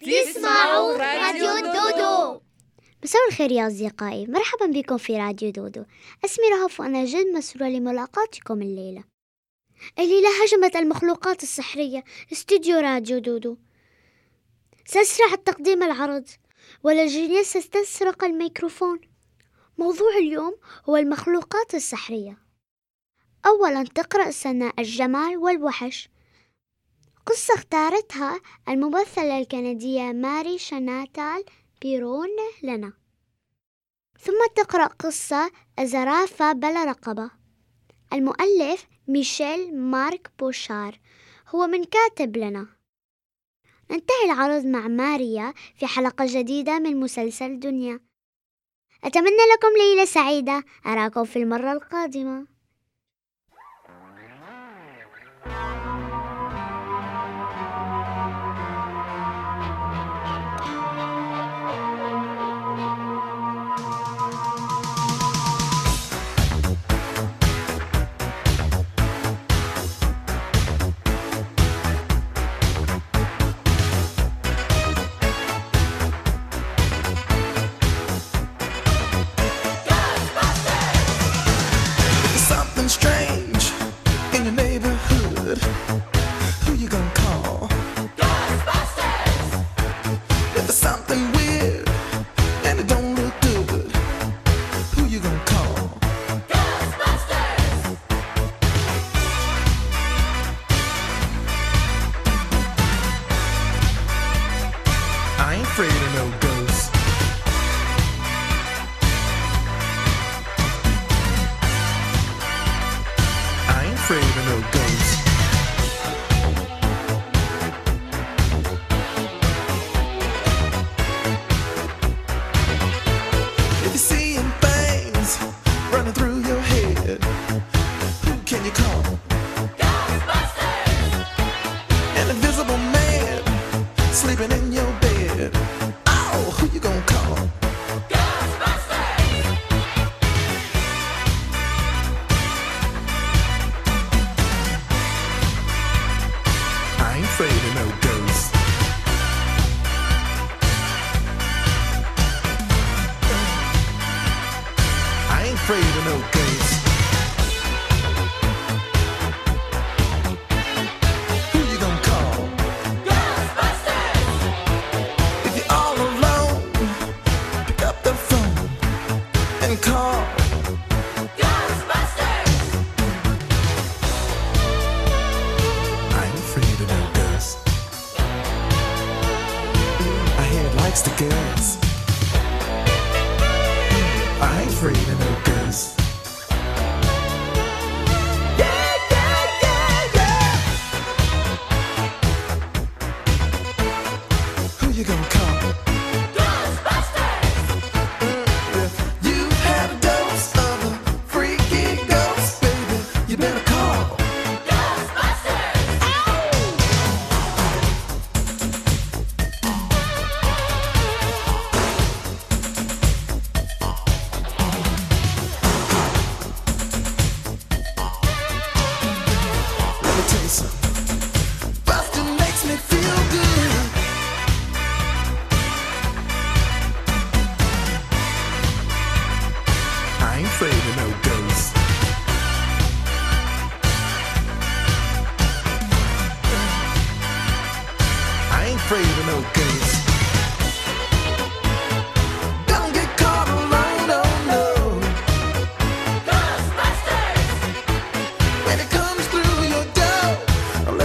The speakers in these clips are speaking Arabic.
تسمعوا راديو دودو. مساء الخير يا أصدقائي. مرحبا بكم في راديو دودو. اسمي رهف وأنا جد مسرورة لملاقاتكم الليلة. الليلة هجمت المخلوقات السحرية. استوديو راديو دودو. سأسرع تقديم العرض. والجنية ستسرق الميكروفون. موضوع اليوم هو المخلوقات السحرية. أولا تقرأ سناء الجمال والوحش. قصة اختارتها الممثلة الكندية ماري شناتال بيرون لنا. ثم تقرأ قصة الزرافة بلا رقبة. المؤلف ميشيل مارك بوشار هو من كاتب لنا. ننتهي العرض مع ماريا في حلقة جديدة من مسلسل دنيا. أتمنى لكم ليلة سعيدة أراكم في المرة القادمة.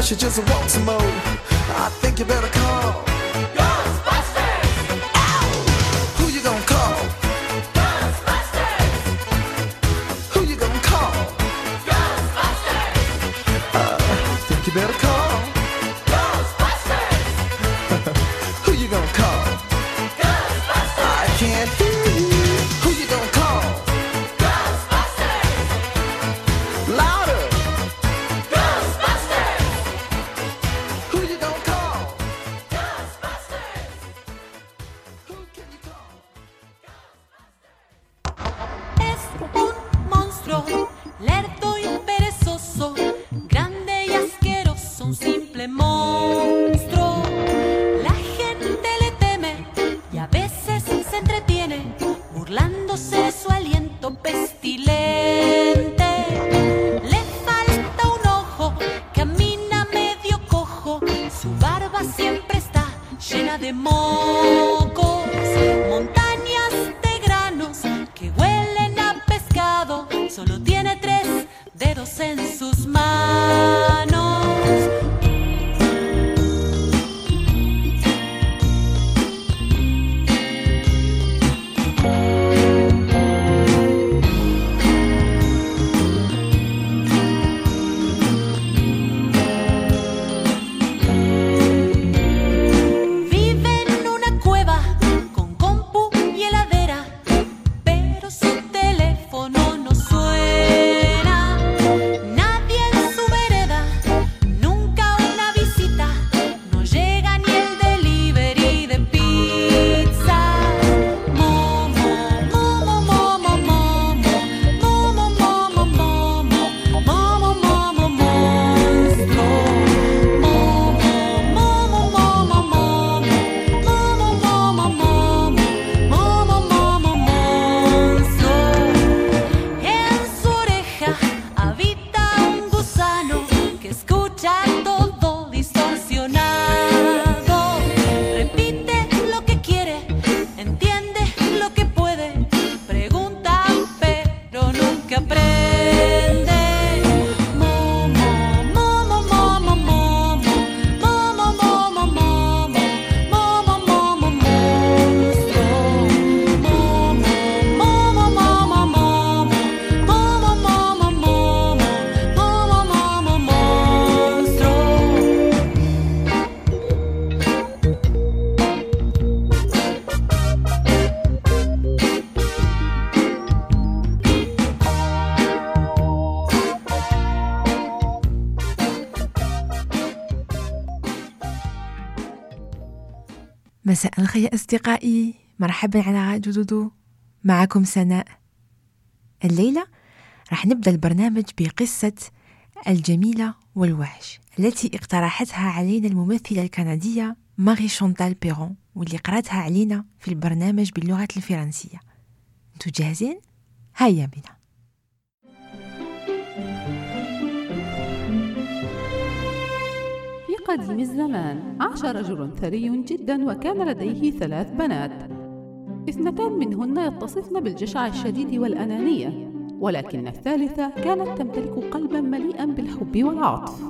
She just wants some more. I think you better call. يا أصدقائي مرحبا على دودو معكم سناء. الليلة راح نبدأ البرنامج بقصة الجميلة والوحش التي اقترحتها علينا الممثلة الكندية ماري شونتال بيرون واللي قرأتها علينا في البرنامج باللغة الفرنسية. أنتو جاهزين؟ هيا بنا. قديم الزمان. عاش رجل ثري جدا وكان لديه ثلاث بنات. اثنتان منهن يتصفن بالجشع الشديد والأنانية ولكن الثالثة كانت تمتلك قلبا مليئا بالحب والعطف.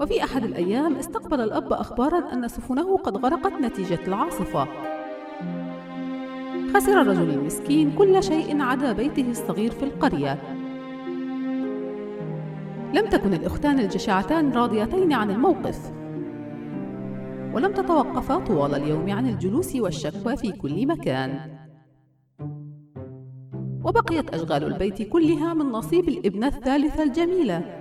وفي أحد الأيام استقبل الأب أخبارا أن سفنه قد غرقت نتيجة العاصفة. خسر الرجل المسكين كل شيء عدا بيته الصغير في القرية. لم تكن الأختان الجشعتان راضيتين عن الموقف. ولم تتوقفا طوال اليوم عن الجلوس والشكوى في كل مكان. وبقيت أشغال البيت كلها من نصيب الابنة الثالثة الجميلة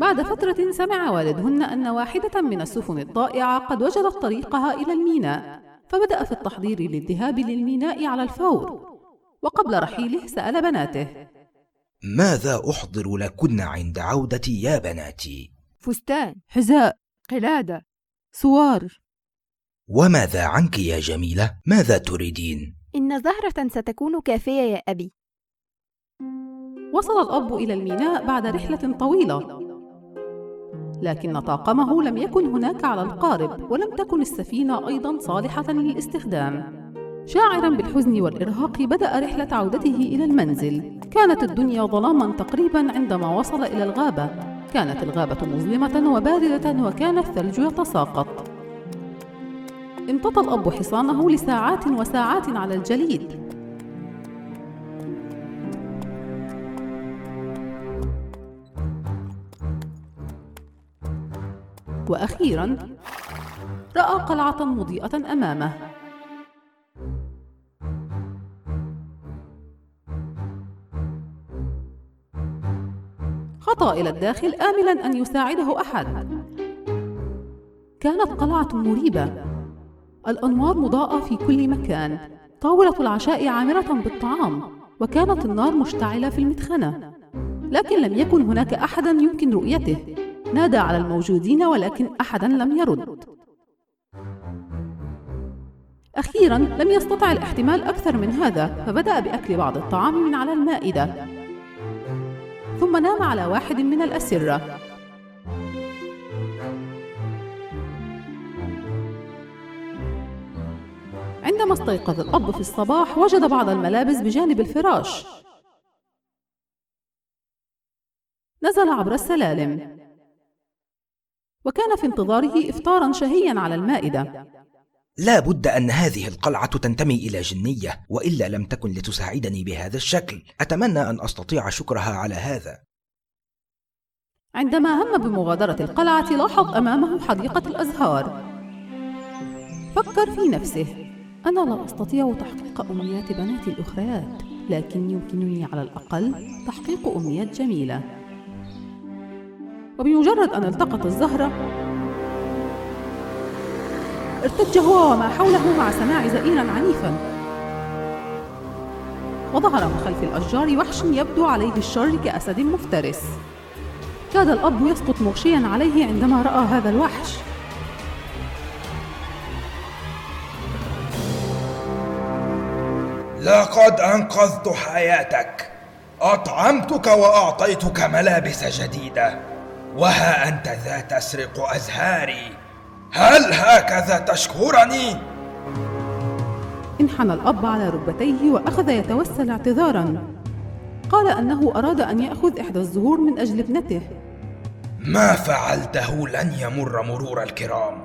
بعد فترة سمع والدهن أن واحدة من السفن الضائعة قد وجدت طريقها إلى الميناء فبدأ في التحضير للذهاب للميناء على الفور. وقبل رحيله سأل بناته ماذا أحضر لكن عند عودتي يا بناتي؟ فستان حذاء قلادة سوار وماذا عنك يا جميلة؟ ماذا تريدين؟ إن زهرة ستكون كافية يا أبي وصل الأب إلى الميناء بعد رحلة طويلة لكن طاقمه لم يكن هناك على القارب ولم تكن السفينة أيضا صالحة للاستخدام شاعرا بالحزن والإرهاق بدأ رحلة عودته إلى المنزل. كانت الدنيا ظلاما تقريبا عندما وصل إلى الغابة. كانت الغابة مظلمة وباردة وكان الثلج يتساقط. امتطى الأب حصانه لساعات وساعات على الجليد. وأخيرا رأى قلعة مضيئة أمامه. خطا إلى الداخل آملا أن يساعده أحد. كانت قلعة مريبة. الأنوار مضاءة في كل مكان. طاولة العشاء عامرة بالطعام وكانت النار مشتعلة في المدخنة. لكن لم يكن هناك أحدا يمكن رؤيته. نادى على الموجودين ولكن أحدا لم يرد. أخيرا لم يستطع الاحتمال أكثر من هذا فبدأ بأكل بعض الطعام من على المائدة. ثم نام على واحد من الأسرة. عندما استيقظ الأب في الصباح وجد بعض الملابس بجانب الفراش. نزل عبر السلالم. وكان في انتظاره إفطارا شهيا على المائدة. لا بد أن هذه القلعة تنتمي إلى جنية وإلا لم تكن لتساعدني بهذا الشكل. أتمنى أن أستطيع شكرها على هذا. عندما هم بمغادرة القلعة لاحظ أمامه حديقة الأزهار. فكر في نفسه. أنا لا أستطيع تحقيق أمنيات بناتي الأخريات لكن يمكنني على الأقل تحقيق أمنيات جميلة. وبمجرد أن التقط الزهرة ارتج هو وما حوله مع سماع زئيرا عنيفا. وظهر من خلف الأشجار وحش يبدو عليه الشر كأسد مفترس. كاد الأب يسقط مغشيا عليه عندما رأى هذا الوحش. لقد أنقذت حياتك. أطعمتك وأعطيتك ملابس جديدة. وها أنت ذا تسرق أزهاري. هل هكذا تشكرني؟ انحنى الأب على ركبتيه وأخذ يتوسل اعتذارا. قال أنه أراد أن يأخذ إحدى الزهور من أجل ابنته. ما فعلته لن يمر مرور الكرام.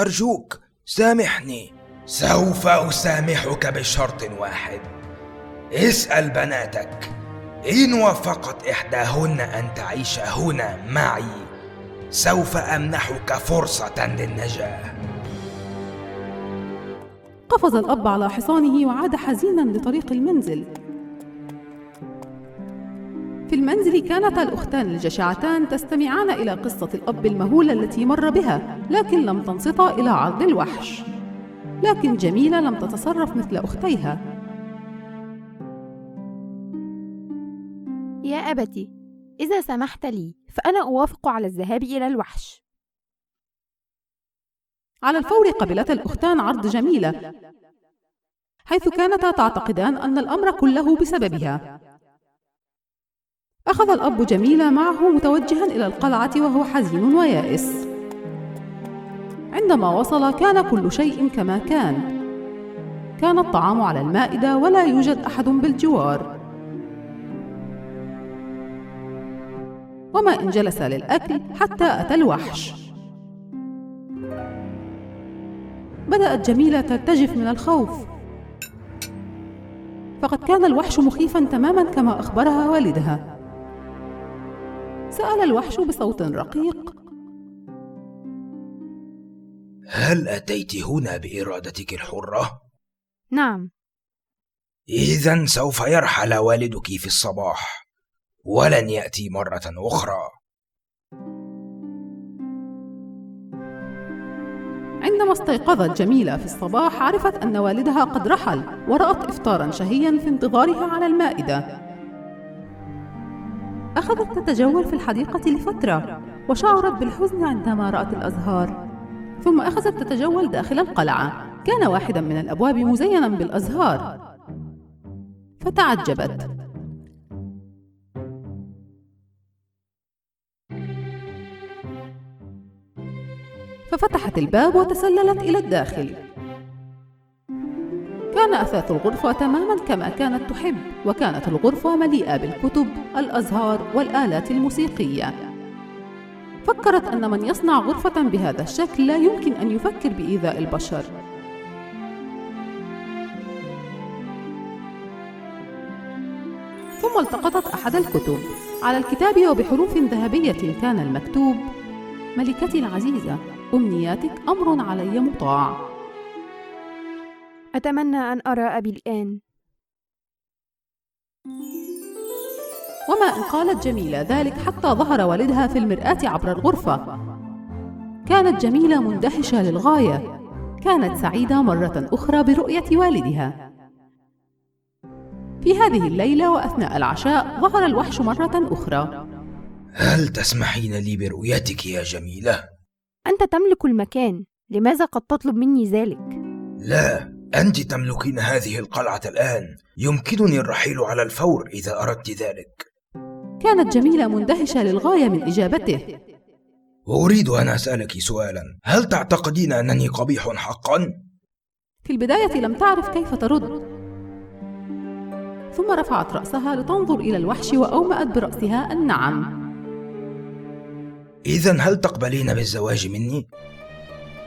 أرجوك سامحني. سوف أسامحك بشرط واحد. اسأل بناتك. إن وافقت إحداهن أن تعيش هنا معي. سوف أمنحك فرصة للنجاة. قفز الأب على حصانه وعاد حزينا لطريق المنزل. في المنزل كانتا الأختان الجشعتان تستمعان إلى قصة الأب المهولة التي مر بها لكن لم تنصتا إلى عرض الوحش. لكن جميلة لم تتصرف مثل أختيها. يا أبتي إذا سمحت لي فأنا أوافق على الذهاب إلى الوحش. على الفور قبلتا الأختان عرض جميلة حيث كانتا تعتقدان أن الأمر كله بسببها. أخذ الأب جميلة معه متوجها إلى القلعة وهو حزين ويائس. عندما وصل كان كل شيء كما كان. كان الطعام على المائدة ولا يوجد أحد بالجوار. وما إن جلس للأكل حتى أتى الوحش. بدأت جميلة ترتجف من الخوف. فقد كان الوحش مخيفا تماما كما أخبرها والدها. سأل الوحش بصوت رقيق. هل أتيت هنا بإرادتك الحرة؟ نعم. إذا سوف يرحل والدك في الصباح. ولن يأتي مرة أخرى. عندما استيقظت جميلة في الصباح عرفت أن والدها قد رحل ورأت إفطارا شهيا في انتظارها على المائدة. أخذت تتجول في الحديقة لفترة وشعرت بالحزن عندما رأت الأزهار. ثم أخذت تتجول داخل القلعة. كان واحدا من الأبواب مزينا بالأزهار. فتعجبت. ففتحت الباب وتسللت إلى الداخل. وكان أثاث الغرفة تماما كما كانت تحب وكانت الغرفة مليئة بالكتب الأزهار والآلات الموسيقية. فكرت أن من يصنع غرفة بهذا الشكل لا يمكن أن يفكر بإيذاء البشر. ثم التقطت أحد الكتب. على الكتاب وبحروف ذهبية كان المكتوب ملكتي العزيزة. أمنياتك أمر علي مطاع. أتمنى أن أرى أبي الآن. وما إن قالت جميلة ذلك حتى ظهر والدها في المرآة عبر الغرفة. كانت جميلة مندهشة للغاية. كانت سعيدة مرة أخرى برؤية والدها. في هذه الليلة وأثناء العشاء ظهر الوحش مرة أخرى. هل تسمحين لي برؤيتك يا جميلة؟ أنت تملك المكان لماذا قد تطلب مني ذلك؟ لا أنت تملكين هذه القلعة الآن. يمكنني الرحيل على الفور إذا أردت ذلك. كانت جميلة مندهشة للغاية من إجابته. وأريد أن أسألك سؤالا. هل تعتقدين أنني قبيح حقا؟ في البداية لم تعرف كيف ترد. ثم رفعت رأسها لتنظر إلى الوحش وأومأت برأسها. النعم. إذا هل تقبلين بالزواج مني؟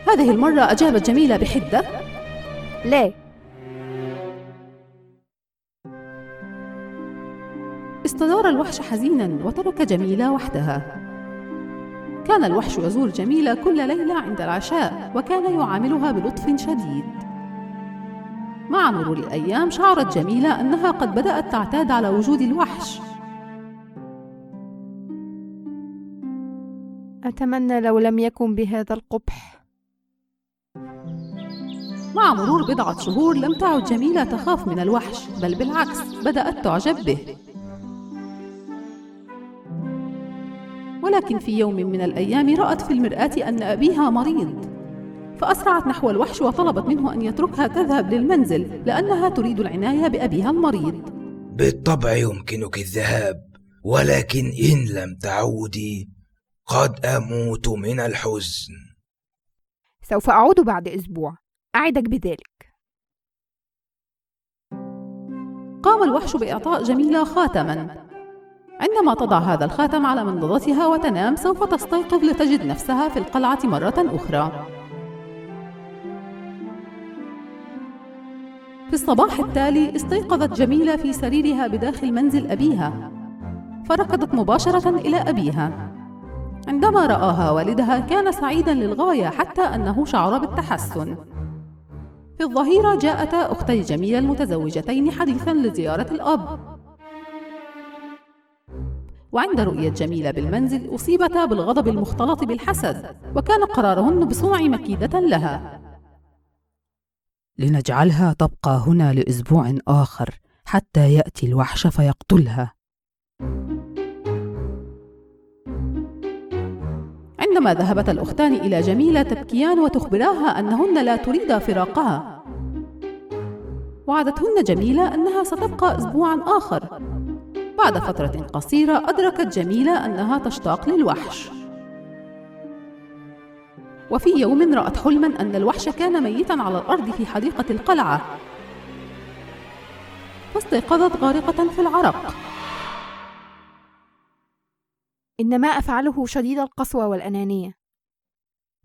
هذه المرة أجابت جميلة بحدة. لا. استدار الوحش حزينا وترك جميلة وحدها. كان الوحش يزور جميلة كل ليلة عند العشاء وكان يعاملها بلطف شديد. مع مرور الأيام شعرت جميلة أنها قد بدأت تعتاد على وجود الوحش. أتمنى لو لم يكن بهذا القبح. مع مرور بضعة شهور لم تعد جميلة تخاف من الوحش بل بالعكس بدأت تعجب به. ولكن في يوم من الأيام رأت في المرآة أن أبيها مريض. فأسرعت نحو الوحش وطلبت منه أن يتركها تذهب للمنزل لأنها تريد العناية بأبيها المريض. بالطبع يمكنك الذهاب ولكن إن لم تعودي قد أموت من الحزن. سوف أعود بعد أسبوع. أعدك بذلك. قام الوحش بإعطاء جميلة خاتما. عندما تضع هذا الخاتم على منضدتها وتنام سوف تستيقظ لتجد نفسها في القلعة مرة أخرى. في الصباح التالي استيقظت جميلة في سريرها بداخل منزل أبيها. فركضت مباشرة إلى أبيها. عندما رآها والدها كان سعيدا للغاية حتى أنه شعر بالتحسن. في الظهيرة جاءتا أختي جميلة المتزوجتين حديثا لزيارة الأب. وعند رؤية جميلة بالمنزل أصيبتا بالغضب المختلط بالحسد وكان قرارهن بصنع مكيدة لها. لنجعلها تبقى هنا لأسبوع آخر حتى يأتي الوحش فيقتلها. عندما ذهبت الأختان إلى جميلة تبكيان وتخبراها أنهن لا تريدا فراقها. وعدتهن جميلة أنها ستبقى أسبوعا آخر. بعد فترة قصيرة أدركت جميلة أنها تشتاق للوحش. وفي يوم رأت حلما أن الوحش كان ميتا على الأرض في حديقة القلعة. فاستيقظت غارقة في العرق. إن ما أفعله شديد القسوة والأنانية.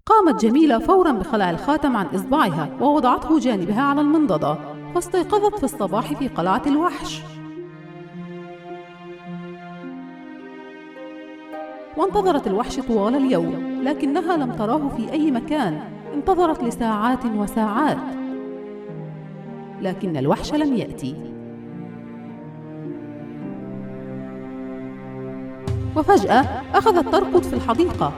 قامت جميلة فورا بخلع الخاتم عن إصبعها. ووضعته جانبها على المنضدة فاستيقظت في الصباح في قلعة الوحش. وانتظرت الوحش طوال اليوم لكنها لم تراه في أي مكان انتظرت لساعات وساعات. لكن الوحش لم يأتي. وفجأة أخذت تركض في الحديقة.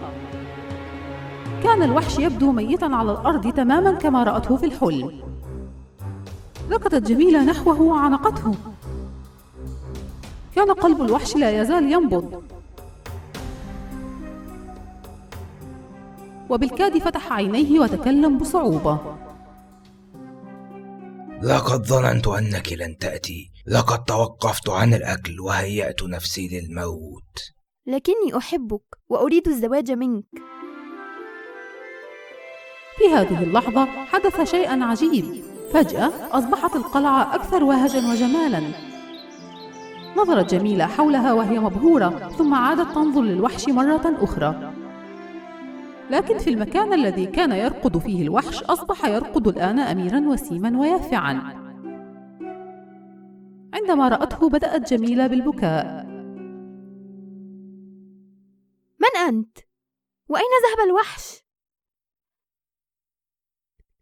كان الوحش يبدو ميتا على الأرض تماما كما رأته في الحلم. ركضت جميلة نحوه وعانقته. كان قلب الوحش لا يزال ينبض. وبالكاد فتح عينيه وتكلم بصعوبة. لقد ظننت أنك لن تأتي. لقد توقفت عن الأكل وهيأت نفسي للموت. لكني أحبك وأريد الزواج منك. في هذه اللحظة حدث شيئا عجيب. فجأة أصبحت القلعة أكثر وهجا وجمالا. نظرت جميلة حولها وهي مبهورة ثم عادت تنظر للوحش مرة أخرى. لكن في المكان الذي كان يرقد فيه الوحش أصبح يرقد الآن أميرا وسيما ويافعا. عندما رأته بدأت جميلة بالبكاء. من أنت؟ وأين ذهب الوحش؟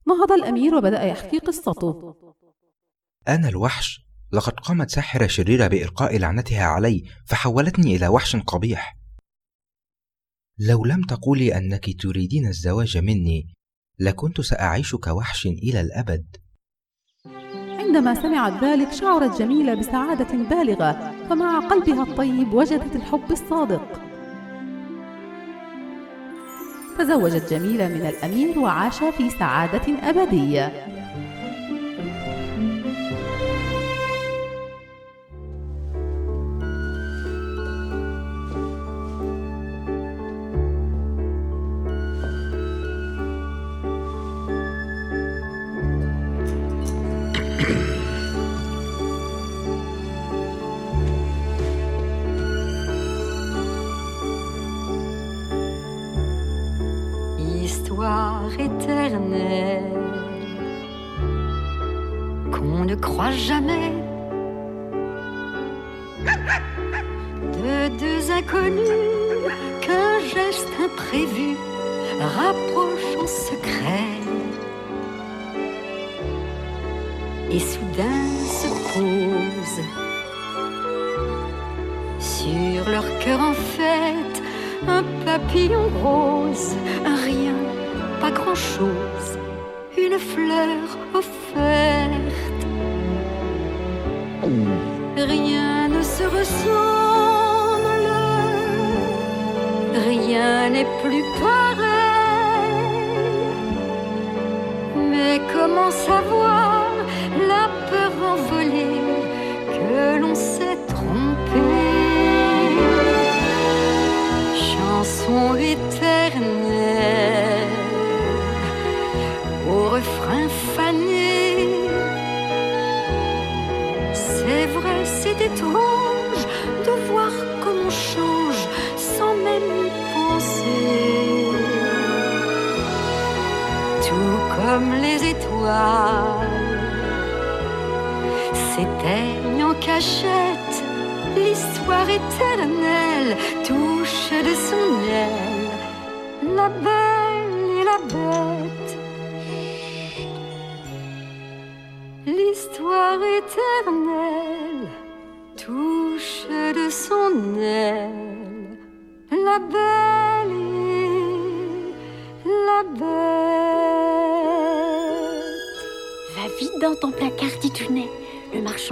نهض الأمير وبدأ يحكي قصته أنا الوحش لقد قامت ساحرة شريرة بإلقاء لعنتها علي فحولتني إلى وحش قبيح لو لم تقولي أنك تريدين الزواج مني لكنت سأعيش كوحش إلى الأبد عندما سمعت ذلك شعرت جميلة بسعادة بالغة فمع قلبها الطيب وجدت الحب الصادق تزوجت جميلة من الأمير وعاش في سعادة أبدية.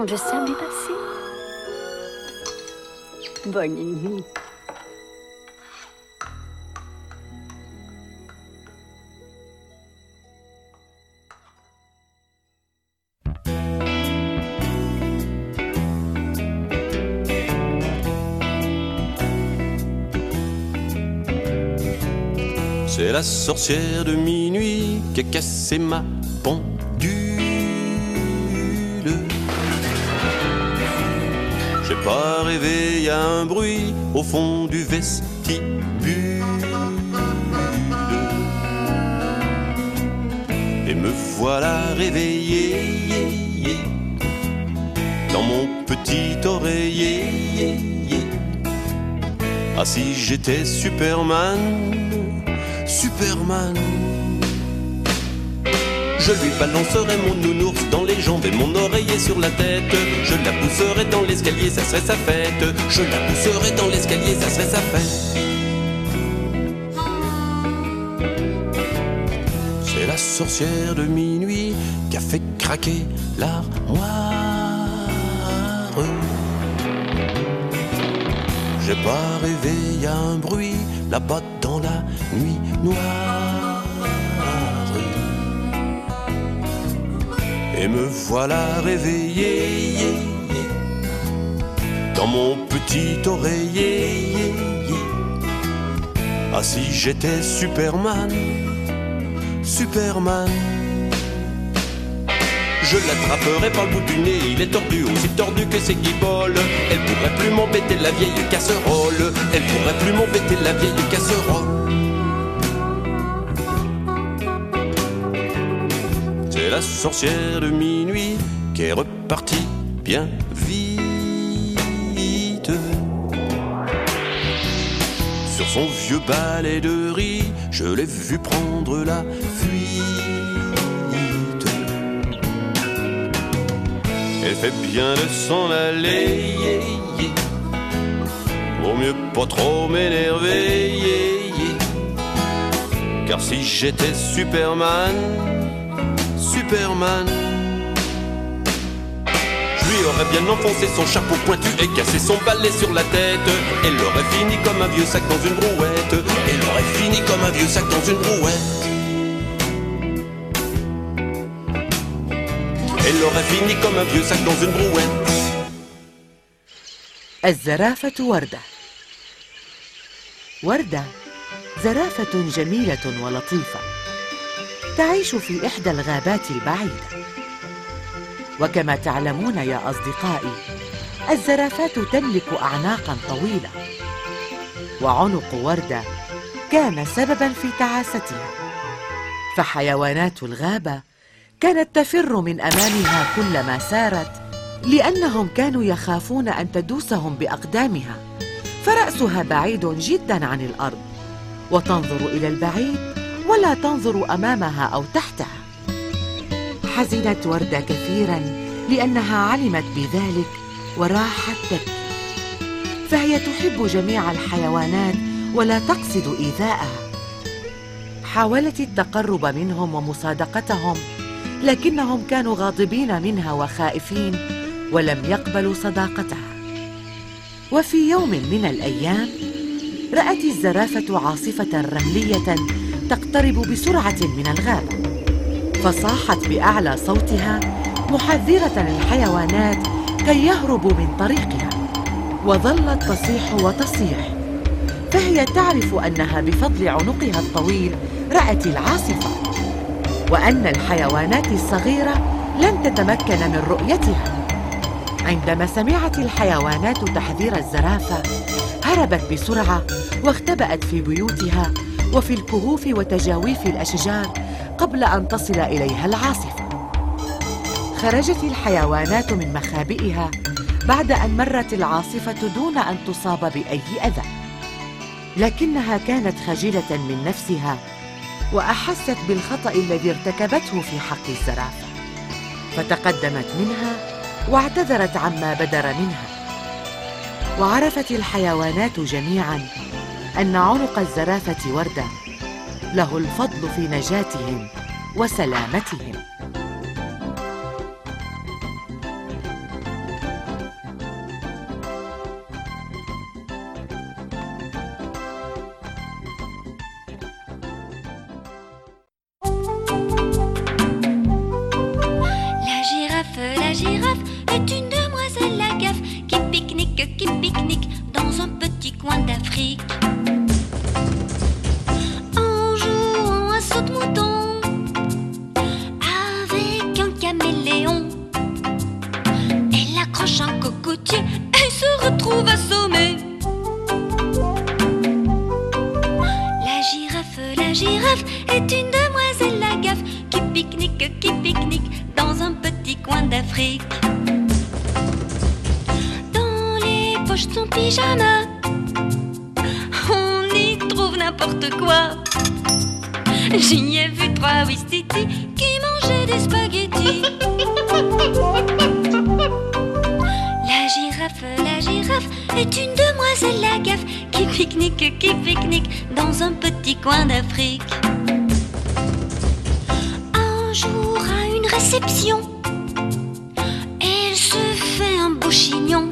Marchand de sable est passé. Bonne nuit. C'est la sorcière de minuit qui a cassé ma pendule. Rêvé, y a un bruit au fond du vestibule. Et me voilà réveillé dans mon petit oreiller. Ah si j'étais Superman, Superman. Je lui balancerai mon nounours dans les jambes et mon oreiller sur la tête. Je la pousserai dans l'escalier, ça serait sa fête. Je la pousserai dans l'escalier, ça serait sa fête. C'est la sorcière de minuit qui a fait craquer l'armoire. J'ai pas rêvé, y un bruit là-bas dans la nuit noire. Et me voilà réveillé dans mon petit oreiller. Ah si j'étais Superman, Superman. Je l'attraperai par le bout du nez, il est tordu, aussi tordu que ses guiboles. Elle pourrait plus m'embêter la vieille casserole. Elle pourrait plus m'embêter la vieille casserole. Sorcière de minuit qui est repartie bien vite. Sur son vieux balai de riz, je l'ai vu prendre la fuite. Elle fait bien de s'en aller, yeah, yeah. pour mieux pas trop m'énerver. Car si j'étais Superman, Superman. Je lui aurais bien enfoncé son chapeau pointu et cassé son balai sur la tête. Elle aurait fini comme un vieux sac dans une brouette. Elle aurait fini comme un vieux sac dans une brouette. Elle aurait fini comme un vieux sac dans une brouette. الزرافة وردة وردة زرافة جميلة ولطيفة تعيش في إحدى الغابات البعيدة وكما تعلمون يا أصدقائي الزرافات تملك أعناقا طويلة وعنق وردة كان سببا في تعاستها. فحيوانات الغابة كانت تفر من أمامها كلما سارت لأنهم كانوا يخافون أن تدوسهم بأقدامها. فرأسها بعيد جدا عن الأرض وتنظر إلى البعيد ولا تنظر أمامها أو تحتها. حزنت وردة كثيرا لأنها علمت بذلك وراحت تبكي. فهي تحب جميع الحيوانات ولا تقصد إيذاءها. حاولت التقرب منهم ومصادقتهم لكنهم كانوا غاضبين منها وخائفين ولم يقبلوا صداقتها. وفي يوم من الأيام رأت الزرافة عاصفة رملية تقترب بسرعة من الغابة. فصاحت بأعلى صوتها محذرة الحيوانات كي يهربوا من طريقها. وظلت تصيح وتصيح. فهي تعرف أنها بفضل عنقها الطويل رأت العاصفة. وأن الحيوانات الصغيرة لن تتمكن من رؤيتها. عندما سمعت الحيوانات تحذير الزرافة هربت بسرعة واختبأت في بيوتها وفي الكهوف وتجاويف الأشجار قبل أن تصل إليها العاصفة. خرجت الحيوانات من مخابئها بعد أن مرت العاصفة دون أن تصاب بأي أذى. لكنها كانت خجلة من نفسها وأحست بالخطأ الذي ارتكبته في حق الزرافة. فتقدمت منها واعتذرت عما بدر منها. وعرفت الحيوانات جميعا أن عنق الزرافة وردة له الفضل في نجاتهم وسلامتهم. N'importe quoi. J'y ai vu trois Wistiti qui mangeaient des spaghettis. La girafe, la girafe est une demoiselle la gaffe qui pique-nique, qui pique-nique dans un petit coin d'Afrique. Un jour à une réception, elle se fait un beau chignon.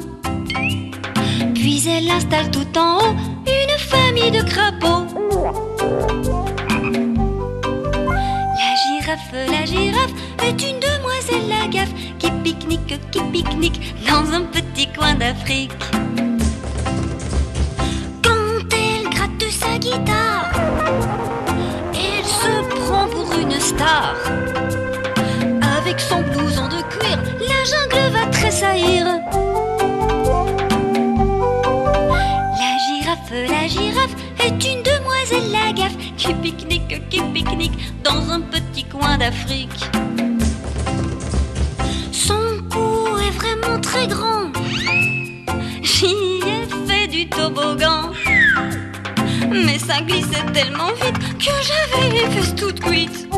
Puis elle installe tout en haut une famille de crapauds. La girafe, la girafe est une demoiselle la gaffe qui pique-nique, qui pique-nique dans un petit coin d'Afrique. Quand elle gratte sa guitare, elle se prend pour une star. Avec son blouson de cuir, la jungle va tressaillir. La girafe, la girafe est une la qui pique-nique, qui pique-nique dans un petit coin d'Afrique. Son cou est vraiment très grand. J'y ai fait du toboggan. Mais ça glissait tellement vite que j'avais les fesses toutes cuites.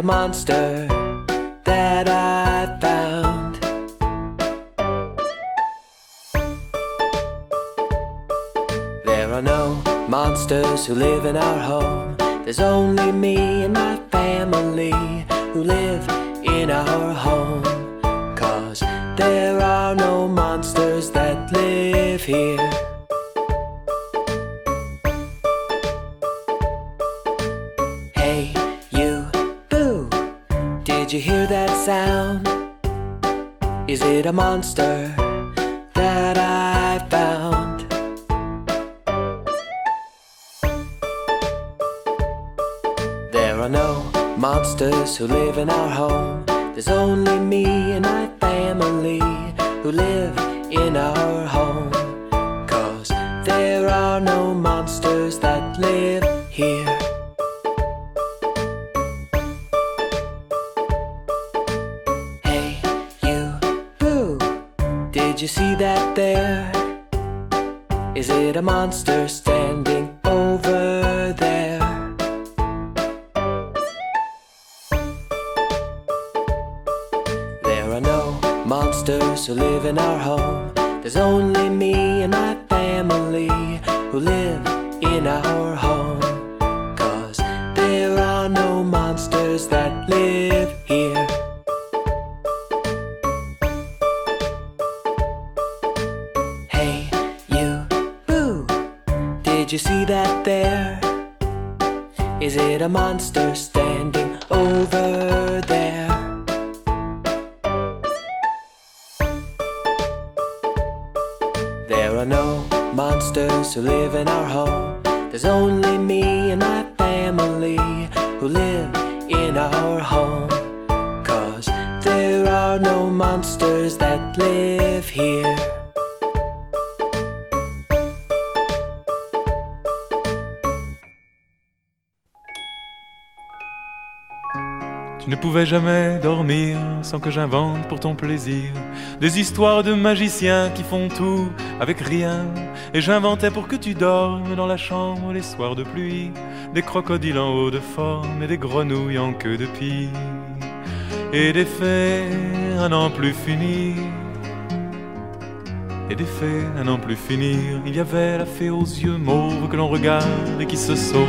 A monster that I found? There are no monsters who live in our home. There's only me and my family who live in our home. Cause there are no monsters that live here. A monster that I found? There are no monsters who live in our home. There's only me and my family who live in our home. Cause there are no monsters that live here. Monster There's only me and my family who live in our home. Cause there are no monsters that live here. Ne pouvais jamais dormir sans que j'invente pour ton plaisir des histoires de magiciens qui font tout avec rien. Et j'inventais pour que tu dormes dans la chambre les soirs de pluie des crocodiles en haut de forme et des grenouilles en queue de pie. Et des fées à n'en plus finir. Et des fées à n'en plus finir. Il y avait la fée aux yeux mauves que l'on regarde et qui se sauve.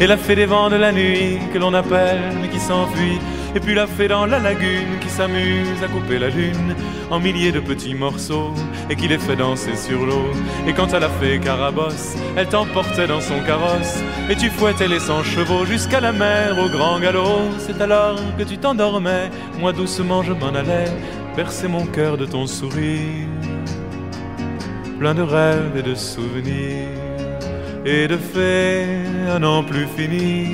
Et la fée des vents de la nuit que l'on appelle mais qui s'enfuit. Et puis la fée dans la lagune qui s'amuse à couper la lune en milliers de petits morceaux et qui les fait danser sur l'eau. Et quant à la fée Carabosse, elle t'emportait dans son carrosse et tu fouettais les cent chevaux jusqu'à la mer au grand galop. C'est alors que tu t'endormais, moi doucement je m'en allais bercer mon cœur de ton sourire plein de rêves et de souvenirs et de fées à n'en plus finir.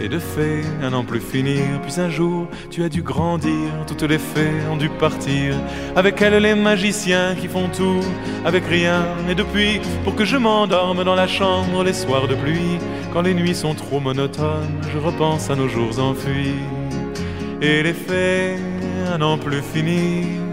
Et de fées à n'en plus finir. Puis un jour, tu as dû grandir, toutes les fées ont dû partir. Avec elles, les magiciens qui font tout avec rien. Et depuis, pour que je m'endorme dans la chambre les soirs de pluie, quand les nuits sont trop monotones, je repense à nos jours enfuis. Et les fées à n'en plus finir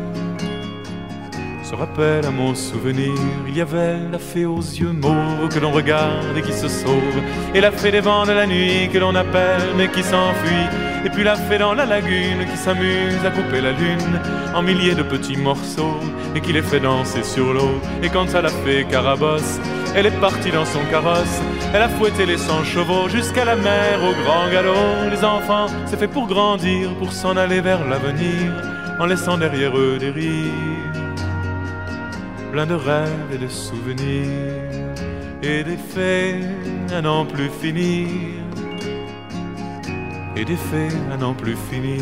se rappelle à mon souvenir. Il y avait la fée aux yeux mauves que l'on regarde et qui se sauve, et la fée des vents de la nuit que l'on appelle mais qui s'enfuit, et puis la fée dans la lagune qui s'amuse à couper la lune en milliers de petits morceaux et qui les fait danser sur l'eau. Et quant à la fée Carabosse, elle est partie dans son carrosse, elle a fouetté les cent chevaux jusqu'à la mer au grand galop. Les enfants, c'est fait pour grandir, pour s'en aller vers l'avenir, en laissant derrière eux des rires plein de rêves et de souvenirs et des faits à n'en plus finir et des faits à n'en plus finir.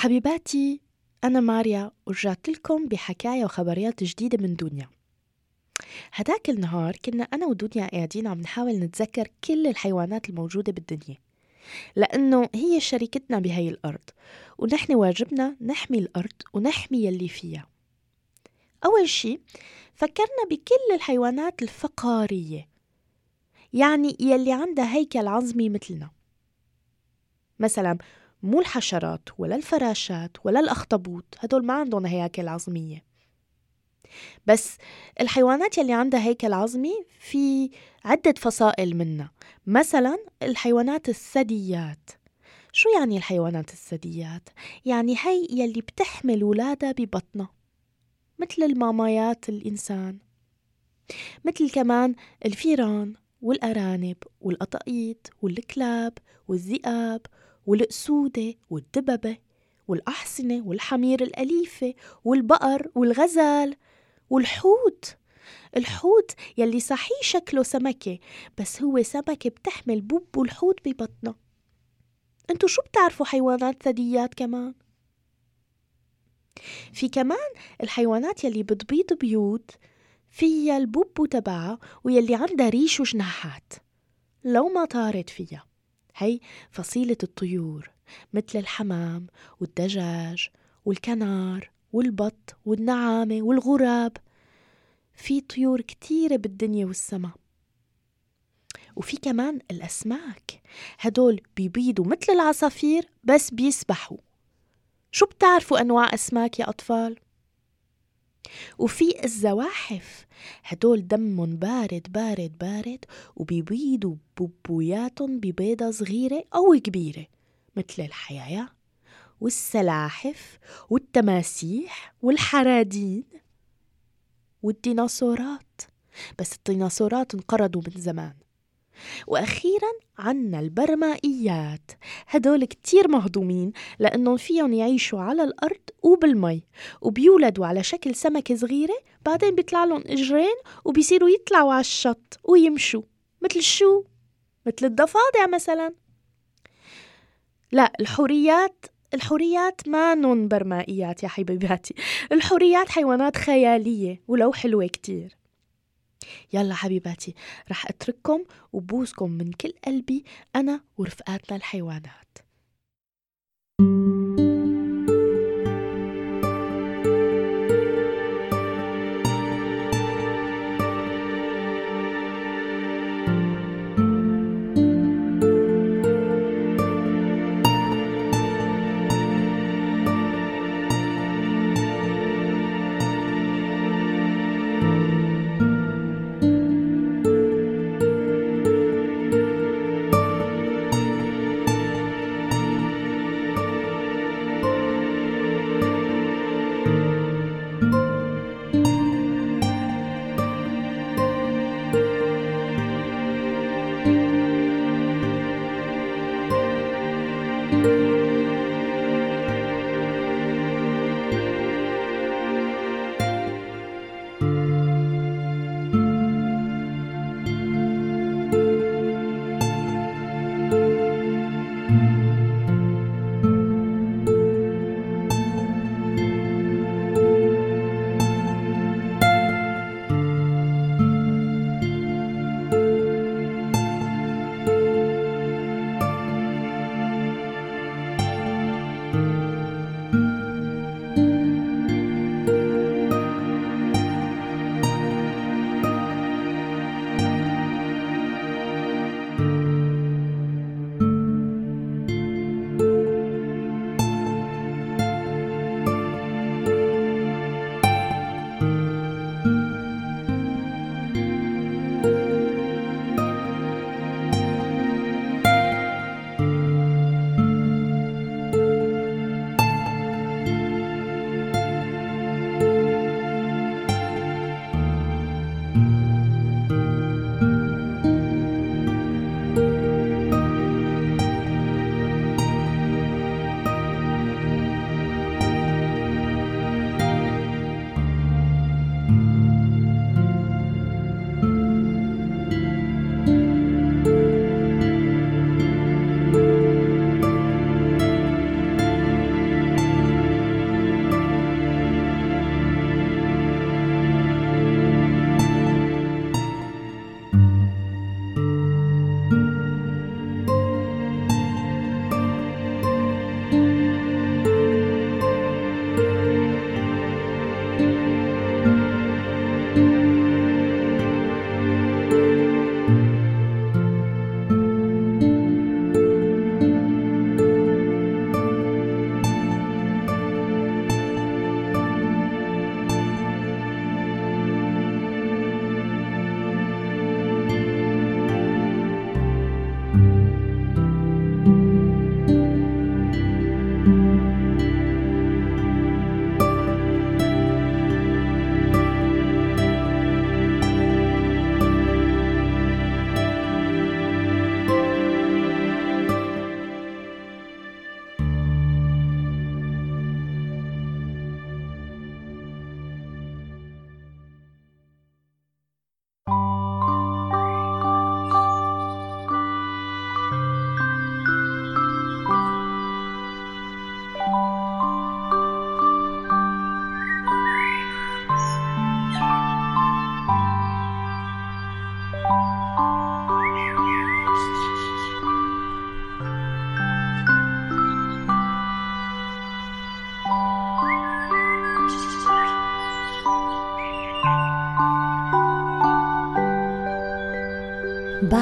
حبيباتي أنا ماريا ورجعت لكم بحكاية وخبريات جديدة من دنيا. هداك النهار كنا أنا ودنيا قاعدين عم نحاول نتذكر كل الحيوانات الموجودة بالدنيا لأنه هي شريكتنا بهي الأرض ونحن واجبنا نحمي الأرض ونحمي يلي فيها. أول شي فكرنا بكل الحيوانات الفقارية يعني يلي عندها هيكل عظمي مثلنا. مثلا مو الحشرات ولا الفراشات ولا الأخطبوط هدول ما عندهم هياكل عظمية. بس الحيوانات يلي عندها هيكل عظمي في عدة فصائل منها. مثلا الحيوانات الثدييات. شو يعني الحيوانات الثدييات؟ يعني هي يلي بتحمل ولادها ببطنها مثل المامايات الإنسان مثل كمان الفيران والأرانب والقطاقيط والكلاب والذئاب والأسودة والدببة والأحصنة والحمير الأليفة والبقر والغزال والحوت. الحوت يلي صحيح شكله سمكة بس هو سمكة بتحمل بوب الحوت ببطنها أنتو شو بتعرفوا حيوانات ثدييات كمان؟ في كمان الحيوانات يلي بتبيض بيوت فيها البوبو تبعها ويلي عندها ريش وجناحات. لو ما طارت فيها. هي فصيلة الطيور مثل الحمام والدجاج والكنار والبط والنعامة والغراب. في طيور كتيرة بالدنيا والسما. وفي كمان الأسماك. هدول بيبيضوا مثل العصافير بس بيسبحوا. شو بتعرفوا أنواع أسماك يا أطفال؟ وفي الزواحف. هدول دمهم بارد بارد بارد وبيبيضوا ببوياتهم ببيضة صغيرة أو كبيرة مثل الحياة والسلاحف والتماسيح والحرادين والديناصورات. بس الديناصورات انقرضوا من زمان. وأخيرا عنا البرمائيات. هدول كتير مهضومين لأنهم فيهم يعيشوا على الأرض وبالمي وبيولدوا على شكل سمكة صغيرة بعدين بيطلع لهم إجرين وبيصيروا يطلعوا على الشط ويمشوا. مثل شو؟ مثل الضفادع مثلا. لا الحوريات الحوريات ما نون برمائيات يا حبيباتي. الحوريات حيوانات خيالية ولو حلوة كتير. يلا حبيباتي رح أترككم وبوسكم من كل قلبي أنا ورفقاتنا الحيوانات.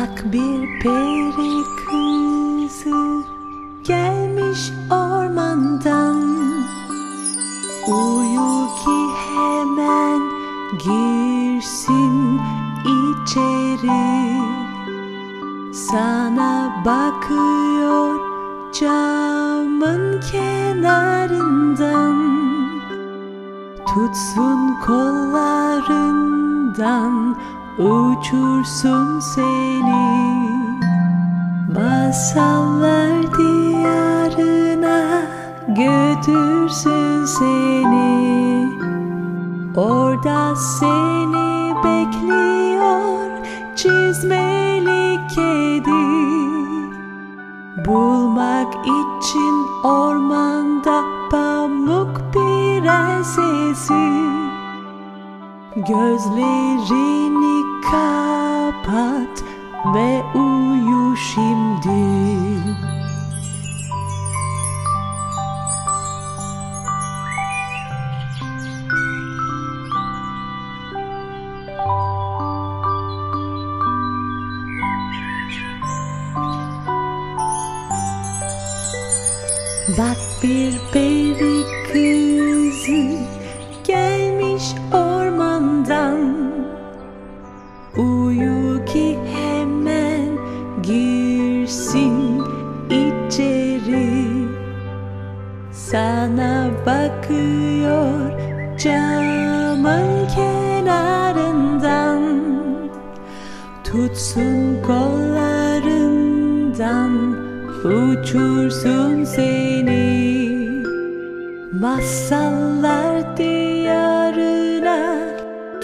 Bak bir peri kızı gelmiş ormandan. Uyu ki hemen girsin içeri. Sana bakıyor camın kenarından. Tutsun kollarından uçursun seni Masallar diyarına götürsün seni. Orada seni bekliyor çizmeli kedi. Bulmak için ormanda pamuk prensesi Gözlerini kapat me ujushim.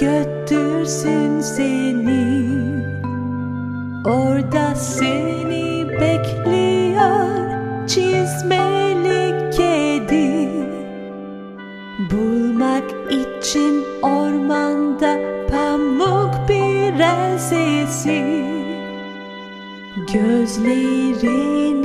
Götürsün seni. Orada seni bekliyor çizmeli kedi. Bulmak için ormanda pamuk prensesi. Gözlerini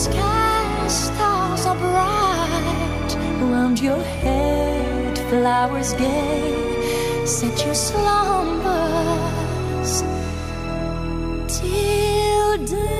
sky, stars are bright. Around your head, flowers gay. Set your slumbers till day.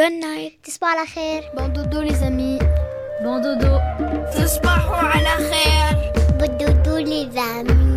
Good night. تصبحوا على خير. Bon dodo les amis. Bon dodo. تصبحوا على خير Bon dodo les amis.